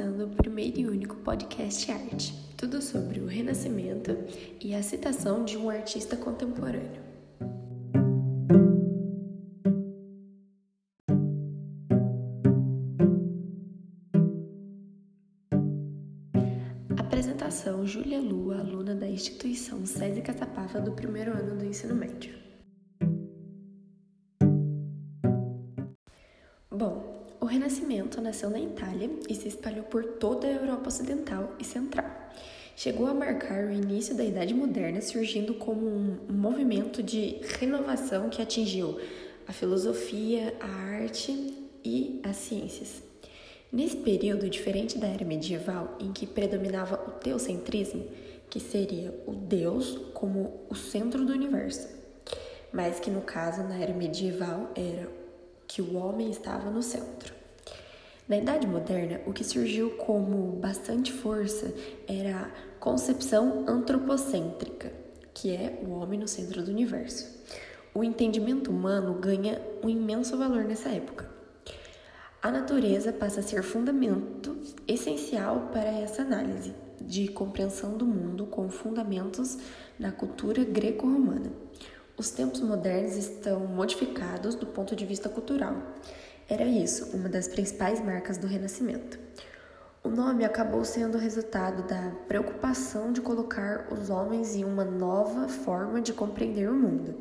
começando o primeiro e único podcast arte, tudo sobre o renascimento e a citação de um artista contemporâneo. Apresentação Júlia Lua, aluna da instituição SESI Catapava do primeiro ano do ensino médio. Renascimento nasceu na Itália e se espalhou por toda a Europa Ocidental e Central. Chegou a marcar o início da Idade Moderna, surgindo como um movimento de renovação que atingiu a filosofia, a arte e as ciências. Nesse período, diferente da era medieval, em que predominava o teocentrismo, que seria o Deus como o centro do universo, mas que no caso, na era medieval, era que o homem estava no centro. Na Idade Moderna, o que surgiu como bastante força era a concepção antropocêntrica, que é o homem no centro do universo. O entendimento humano ganha um imenso valor nessa época. A natureza passa a ser fundamento essencial para essa análise de compreensão do mundo com fundamentos na cultura greco-romana. Os tempos modernos estão modificados do ponto de vista cultural. Era isso, uma das principais marcas do Renascimento. O nome acabou sendo resultado da preocupação de colocar os homens em uma nova forma de compreender o mundo,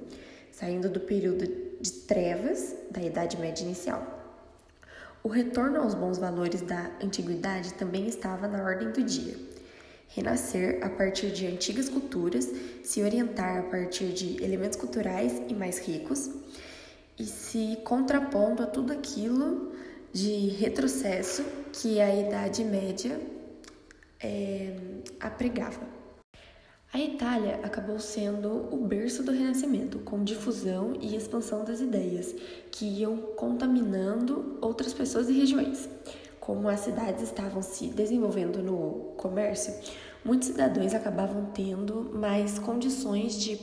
saindo do período de trevas da Idade Média inicial. O retorno aos bons valores da antiguidade também estava na ordem do dia renascer a partir de antigas culturas, se orientar a partir de elementos culturais e mais ricos, e se contrapondo a tudo aquilo de retrocesso que a Idade Média é, apregava. A Itália acabou sendo o berço do Renascimento, com difusão e expansão das ideias, que iam contaminando outras pessoas e regiões como as cidades estavam se desenvolvendo no comércio, muitos cidadãos acabavam tendo mais condições de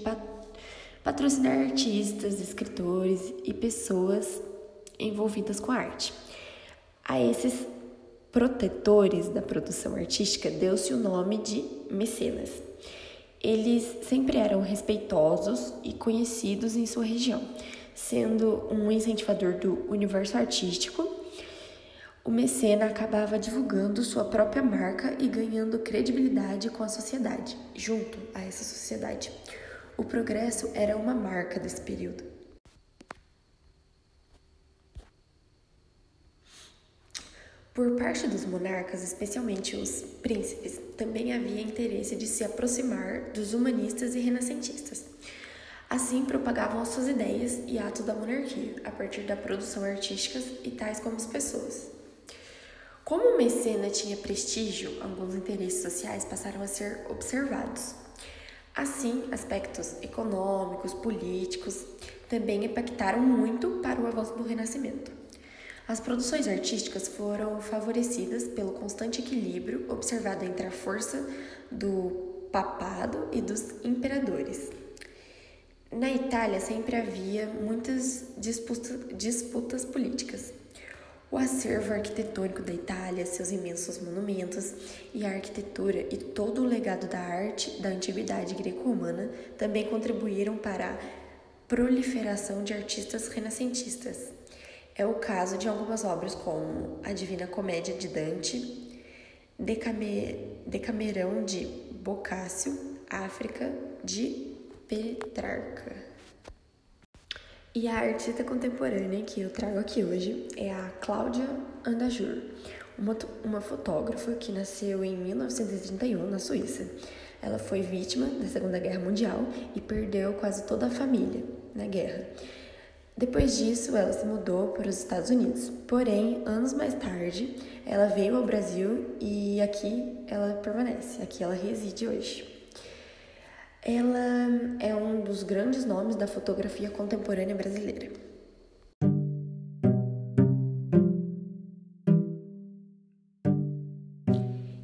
patrocinar artistas, escritores e pessoas envolvidas com a arte. A esses protetores da produção artística deu-se o nome de mecenas. Eles sempre eram respeitosos e conhecidos em sua região, sendo um incentivador do universo artístico o mecena acabava divulgando sua própria marca e ganhando credibilidade com a sociedade, junto a essa sociedade. O progresso era uma marca desse período. Por parte dos monarcas, especialmente os príncipes, também havia interesse de se aproximar dos humanistas e renascentistas. Assim, propagavam as suas ideias e atos da monarquia, a partir da produção artística e tais como as pessoas. Como o mecena tinha prestígio, alguns interesses sociais passaram a ser observados. Assim, aspectos econômicos, políticos também impactaram muito para o avanço do Renascimento. As produções artísticas foram favorecidas pelo constante equilíbrio observado entre a força do papado e dos imperadores. Na Itália sempre havia muitas disputas, políticas. O acervo arquitetônico da Itália, seus imensos monumentos e a arquitetura e todo o legado da arte da antiguidade greco-romana também contribuíram para a proliferação de artistas renascentistas. É o caso de algumas obras como A Divina Comédia de Dante, Decamerão de Boccaccio, África de Petrarca. E a artista contemporânea que eu trago aqui hoje é a Cláudia Andajur, uma, uma fotógrafa que nasceu em 1931 na Suíça. Ela foi vítima da Segunda Guerra Mundial e perdeu quase toda a família na guerra. Depois disso, ela se mudou para os Estados Unidos. Porém, anos mais tarde, ela veio ao Brasil e aqui ela permanece, aqui ela reside hoje. Ela é um dos grandes nomes da fotografia contemporânea brasileira.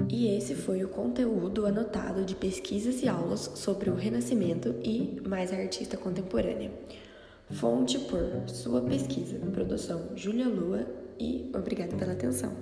E esse foi o conteúdo anotado de pesquisas e aulas sobre o Renascimento e mais a artista contemporânea. Fonte por sua pesquisa, produção Júlia Lua e obrigada pela atenção.